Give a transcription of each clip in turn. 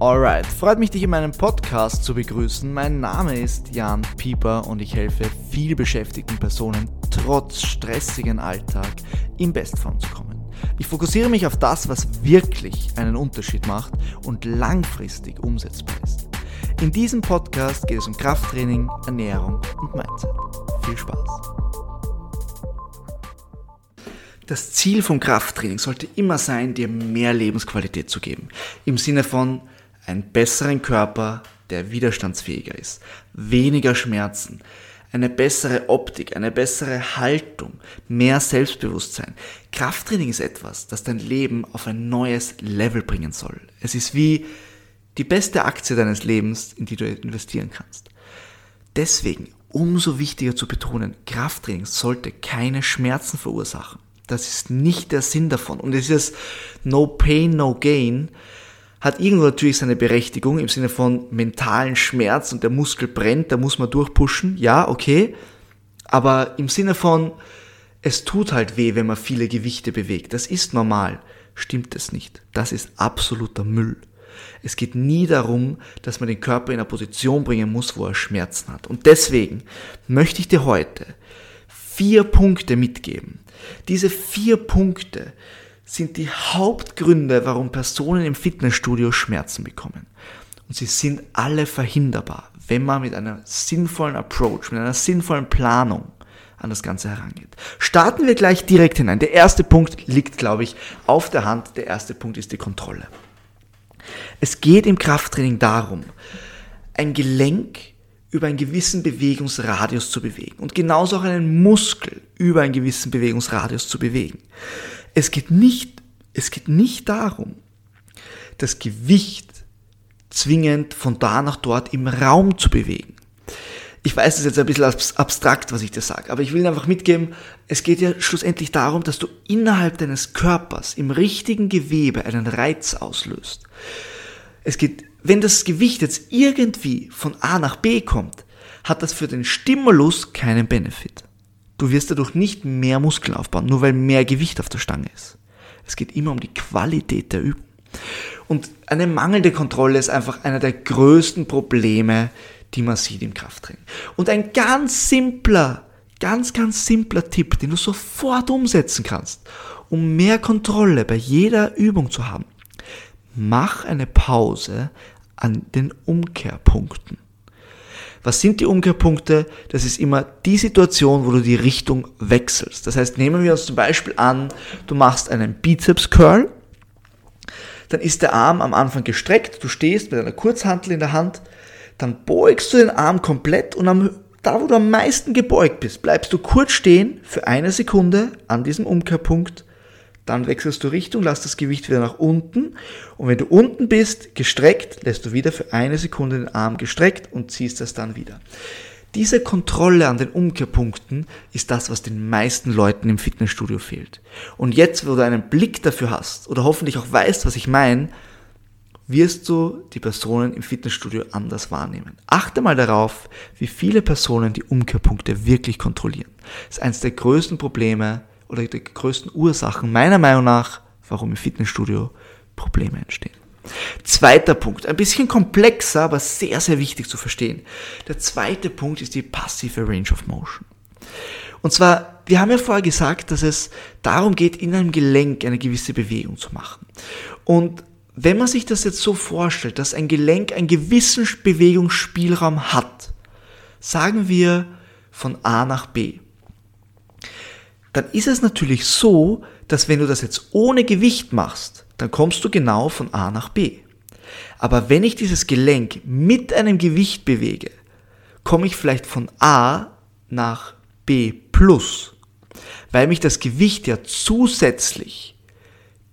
Alright, freut mich, dich in meinem Podcast zu begrüßen. Mein Name ist Jan Pieper und ich helfe viel beschäftigten Personen trotz stressigen Alltag in Bestform zu kommen. Ich fokussiere mich auf das, was wirklich einen Unterschied macht und langfristig umsetzbar ist. In diesem Podcast geht es um Krafttraining, Ernährung und Mindset. Viel Spaß! Das Ziel vom Krafttraining sollte immer sein, dir mehr Lebensqualität zu geben. Im Sinne von einen besseren Körper, der widerstandsfähiger ist, weniger Schmerzen, eine bessere Optik, eine bessere Haltung, mehr Selbstbewusstsein. Krafttraining ist etwas, das dein Leben auf ein neues Level bringen soll. Es ist wie die beste Aktie deines Lebens, in die du investieren kannst. Deswegen umso wichtiger zu betonen, Krafttraining sollte keine Schmerzen verursachen. Das ist nicht der Sinn davon. Und es ist No Pain, No Gain hat irgendwo natürlich seine Berechtigung im Sinne von mentalen Schmerz und der Muskel brennt, da muss man durchpushen. Ja, okay. Aber im Sinne von, es tut halt weh, wenn man viele Gewichte bewegt. Das ist normal. Stimmt es nicht. Das ist absoluter Müll. Es geht nie darum, dass man den Körper in eine Position bringen muss, wo er Schmerzen hat. Und deswegen möchte ich dir heute vier Punkte mitgeben. Diese vier Punkte sind die Hauptgründe, warum Personen im Fitnessstudio Schmerzen bekommen. Und sie sind alle verhinderbar, wenn man mit einer sinnvollen Approach, mit einer sinnvollen Planung an das Ganze herangeht. Starten wir gleich direkt hinein. Der erste Punkt liegt, glaube ich, auf der Hand. Der erste Punkt ist die Kontrolle. Es geht im Krafttraining darum, ein Gelenk über einen gewissen Bewegungsradius zu bewegen und genauso auch einen Muskel über einen gewissen Bewegungsradius zu bewegen. Es geht nicht, es geht nicht darum, das Gewicht zwingend von da nach dort im Raum zu bewegen. Ich weiß, es ist jetzt ein bisschen abstrakt, was ich dir sage, aber ich will einfach mitgeben, es geht ja schlussendlich darum, dass du innerhalb deines Körpers im richtigen Gewebe einen Reiz auslöst. Es geht, wenn das Gewicht jetzt irgendwie von A nach B kommt, hat das für den Stimulus keinen Benefit. Du wirst dadurch nicht mehr Muskeln aufbauen, nur weil mehr Gewicht auf der Stange ist. Es geht immer um die Qualität der Übung. Und eine mangelnde Kontrolle ist einfach einer der größten Probleme, die man sieht im Krafttraining. Und ein ganz simpler, ganz, ganz simpler Tipp, den du sofort umsetzen kannst, um mehr Kontrolle bei jeder Übung zu haben. Mach eine Pause an den Umkehrpunkten. Was sind die Umkehrpunkte? Das ist immer die Situation, wo du die Richtung wechselst. Das heißt, nehmen wir uns zum Beispiel an, du machst einen Bizeps Curl, dann ist der Arm am Anfang gestreckt, du stehst mit einer Kurzhantel in der Hand, dann beugst du den Arm komplett und am, da, wo du am meisten gebeugt bist, bleibst du kurz stehen für eine Sekunde an diesem Umkehrpunkt dann wechselst du Richtung, lass das Gewicht wieder nach unten und wenn du unten bist, gestreckt, lässt du wieder für eine Sekunde den Arm gestreckt und ziehst das dann wieder. Diese Kontrolle an den Umkehrpunkten ist das, was den meisten Leuten im Fitnessstudio fehlt. Und jetzt, wo du einen Blick dafür hast oder hoffentlich auch weißt, was ich meine, wirst du die Personen im Fitnessstudio anders wahrnehmen. Achte mal darauf, wie viele Personen die Umkehrpunkte wirklich kontrollieren. Das ist eines der größten Probleme oder die größten Ursachen meiner Meinung nach, warum im Fitnessstudio Probleme entstehen. Zweiter Punkt, ein bisschen komplexer, aber sehr, sehr wichtig zu verstehen. Der zweite Punkt ist die passive Range of Motion. Und zwar, wir haben ja vorher gesagt, dass es darum geht, in einem Gelenk eine gewisse Bewegung zu machen. Und wenn man sich das jetzt so vorstellt, dass ein Gelenk einen gewissen Bewegungsspielraum hat, sagen wir von A nach B, dann ist es natürlich so, dass wenn du das jetzt ohne Gewicht machst, dann kommst du genau von A nach B. Aber wenn ich dieses Gelenk mit einem Gewicht bewege, komme ich vielleicht von A nach B plus, weil mich das Gewicht ja zusätzlich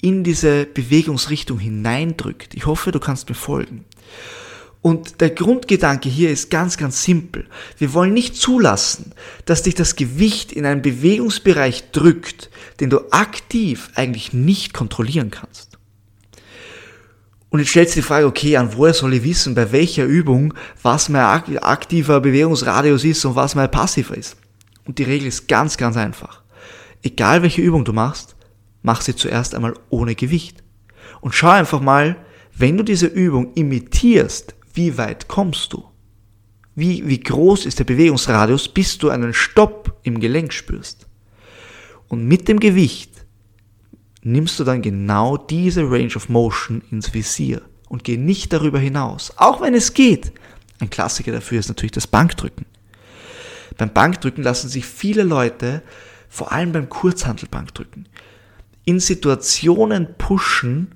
in diese Bewegungsrichtung hineindrückt. Ich hoffe, du kannst mir folgen. Und der Grundgedanke hier ist ganz, ganz simpel. Wir wollen nicht zulassen, dass dich das Gewicht in einen Bewegungsbereich drückt, den du aktiv eigentlich nicht kontrollieren kannst. Und jetzt stellst du die Frage, okay, an woher soll ich wissen, bei welcher Übung, was mein aktiver Bewegungsradius ist und was mein passiver ist? Und die Regel ist ganz, ganz einfach. Egal welche Übung du machst, mach sie zuerst einmal ohne Gewicht. Und schau einfach mal, Wenn du diese Übung imitierst, wie weit kommst du? Wie, wie groß ist der Bewegungsradius, bis du einen Stopp im Gelenk spürst? Und mit dem Gewicht nimmst du dann genau diese Range of Motion ins Visier und geh nicht darüber hinaus, auch wenn es geht. Ein Klassiker dafür ist natürlich das Bankdrücken. Beim Bankdrücken lassen sich viele Leute, vor allem beim Kurzhantelbankdrücken, in Situationen pushen,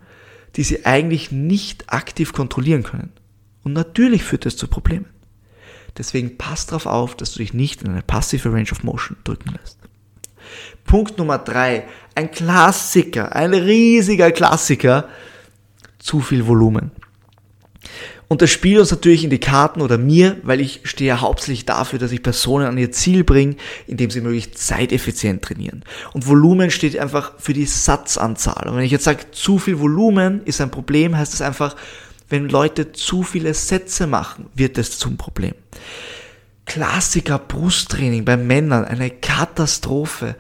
die sie eigentlich nicht aktiv kontrollieren können. Und natürlich führt das zu Problemen. Deswegen pass darauf auf, dass du dich nicht in eine passive Range of Motion drücken lässt. Punkt Nummer drei, ein Klassiker, ein riesiger Klassiker, zu viel Volumen. Und das spielt uns natürlich in die Karten oder mir, weil ich stehe hauptsächlich dafür, dass ich Personen an ihr Ziel bringe, indem sie möglichst zeiteffizient trainieren. Und Volumen steht einfach für die Satzanzahl. Und wenn ich jetzt sage, zu viel Volumen ist ein Problem, heißt es einfach, wenn Leute zu viele Sätze machen, wird es zum Problem. Klassiker Brusttraining bei Männern, eine Katastrophe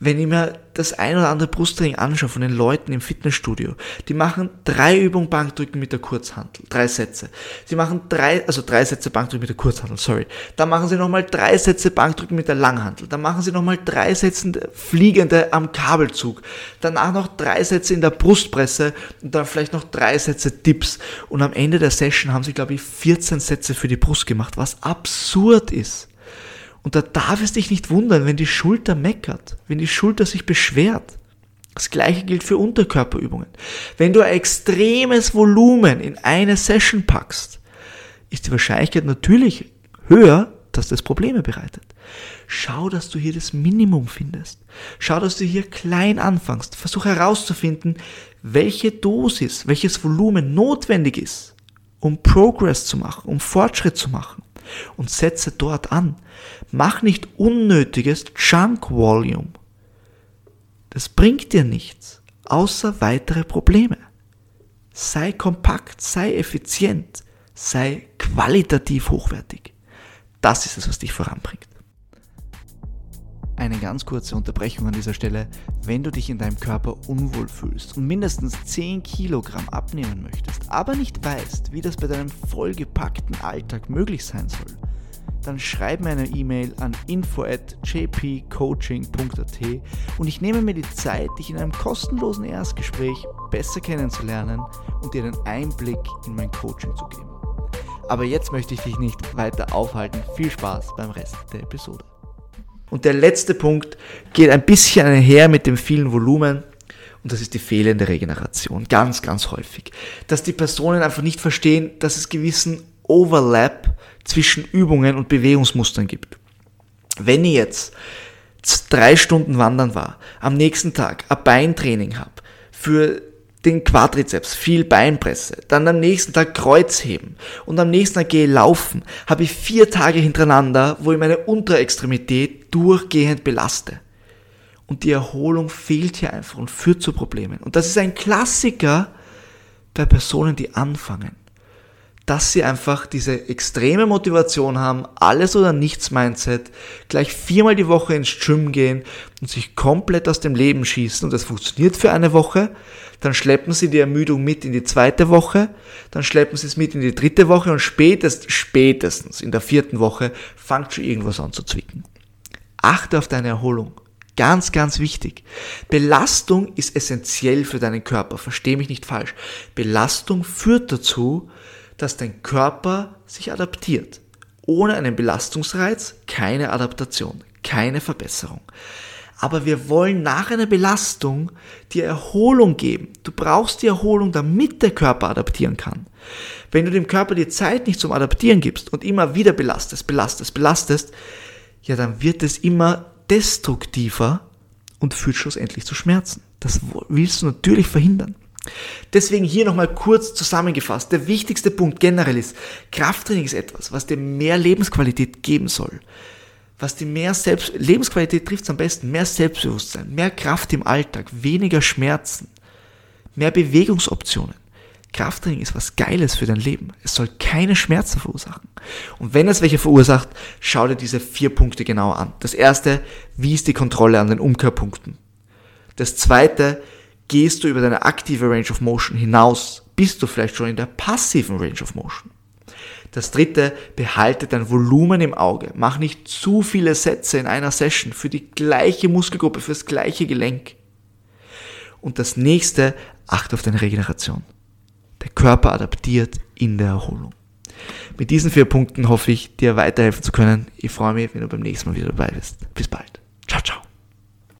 wenn ich mir das ein oder andere Brusttraining anschaue von den Leuten im Fitnessstudio, die machen drei Übungen Bankdrücken mit der Kurzhantel, drei Sätze. Sie machen drei, also drei Sätze Bankdrücken mit der Kurzhantel, sorry. Dann machen sie nochmal drei Sätze Bankdrücken mit der Langhantel. Dann machen sie nochmal drei Sätze fliegende am Kabelzug. Danach noch drei Sätze in der Brustpresse und dann vielleicht noch drei Sätze Dips. Und am Ende der Session haben sie, glaube ich, 14 Sätze für die Brust gemacht, was absurd ist. Und da darf es dich nicht wundern, wenn die Schulter meckert, wenn die Schulter sich beschwert. Das gleiche gilt für Unterkörperübungen. Wenn du ein extremes Volumen in eine Session packst, ist die Wahrscheinlichkeit natürlich höher, dass das Probleme bereitet. Schau, dass du hier das Minimum findest. Schau, dass du hier klein anfängst. Versuch herauszufinden, welche Dosis, welches Volumen notwendig ist, um Progress zu machen, um Fortschritt zu machen und setze dort an. Mach nicht unnötiges Junk Volume. Das bringt dir nichts, außer weitere Probleme. Sei kompakt, sei effizient, sei qualitativ hochwertig. Das ist es, was dich voranbringt. Eine ganz kurze Unterbrechung an dieser Stelle. Wenn du dich in deinem Körper unwohl fühlst und mindestens 10 Kilogramm abnehmen möchtest, aber nicht weißt, wie das bei deinem vollgepackten Alltag möglich sein soll, dann schreib mir eine E-Mail an info at jpcoaching.at und ich nehme mir die Zeit, dich in einem kostenlosen Erstgespräch besser kennenzulernen und dir einen Einblick in mein Coaching zu geben. Aber jetzt möchte ich dich nicht weiter aufhalten. Viel Spaß beim Rest der Episode. Und der letzte Punkt geht ein bisschen einher mit dem vielen Volumen. Und das ist die fehlende Regeneration. Ganz, ganz häufig. Dass die Personen einfach nicht verstehen, dass es gewissen Overlap zwischen Übungen und Bewegungsmustern gibt. Wenn ich jetzt drei Stunden wandern war, am nächsten Tag ein Beintraining habe, für den Quadrizeps, viel Beinpresse, dann am nächsten Tag Kreuzheben und am nächsten Tag gehe laufen, habe ich vier Tage hintereinander, wo ich meine Unterextremität durchgehend belaste. Und die Erholung fehlt hier einfach und führt zu Problemen. Und das ist ein Klassiker bei Personen, die anfangen dass sie einfach diese extreme Motivation haben, alles oder nichts Mindset, gleich viermal die Woche ins Gym gehen und sich komplett aus dem Leben schießen und das funktioniert für eine Woche, dann schleppen sie die Ermüdung mit in die zweite Woche, dann schleppen sie es mit in die dritte Woche und spätestens, spätestens in der vierten Woche fängt schon irgendwas an zu zwicken. Achte auf deine Erholung. Ganz, ganz wichtig. Belastung ist essentiell für deinen Körper. Versteh mich nicht falsch. Belastung führt dazu, dass dein Körper sich adaptiert. Ohne einen Belastungsreiz keine Adaptation, keine Verbesserung. Aber wir wollen nach einer Belastung dir Erholung geben. Du brauchst die Erholung, damit der Körper adaptieren kann. Wenn du dem Körper die Zeit nicht zum Adaptieren gibst und immer wieder belastest, belastest, belastest, ja, dann wird es immer destruktiver und führt schlussendlich zu Schmerzen. Das willst du natürlich verhindern. Deswegen hier nochmal kurz zusammengefasst. Der wichtigste Punkt generell ist, Krafttraining ist etwas, was dir mehr Lebensqualität geben soll. Was dir mehr Selbst Lebensqualität trifft am besten, mehr Selbstbewusstsein, mehr Kraft im Alltag, weniger Schmerzen, mehr Bewegungsoptionen. Krafttraining ist was Geiles für dein Leben. Es soll keine Schmerzen verursachen. Und wenn es welche verursacht, schau dir diese vier Punkte genauer an. Das erste, wie ist die Kontrolle an den Umkehrpunkten? Das zweite, gehst du über deine aktive Range of Motion hinaus bist du vielleicht schon in der passiven Range of Motion. Das dritte, behalte dein Volumen im Auge. Mach nicht zu viele Sätze in einer Session für die gleiche Muskelgruppe, für das gleiche Gelenk. Und das nächste, achte auf deine Regeneration. Der Körper adaptiert in der Erholung. Mit diesen vier Punkten hoffe ich, dir weiterhelfen zu können. Ich freue mich, wenn du beim nächsten Mal wieder dabei bist. Bis bald.